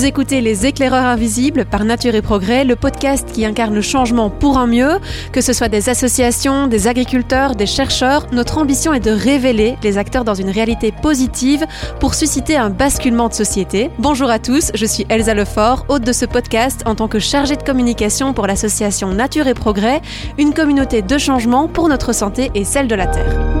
Vous écoutez Les éclaireurs invisibles par Nature et Progrès, le podcast qui incarne le changement pour un mieux. Que ce soit des associations, des agriculteurs, des chercheurs, notre ambition est de révéler les acteurs dans une réalité positive pour susciter un basculement de société. Bonjour à tous, je suis Elsa Lefort, hôte de ce podcast en tant que chargée de communication pour l'association Nature et Progrès, une communauté de changement pour notre santé et celle de la Terre.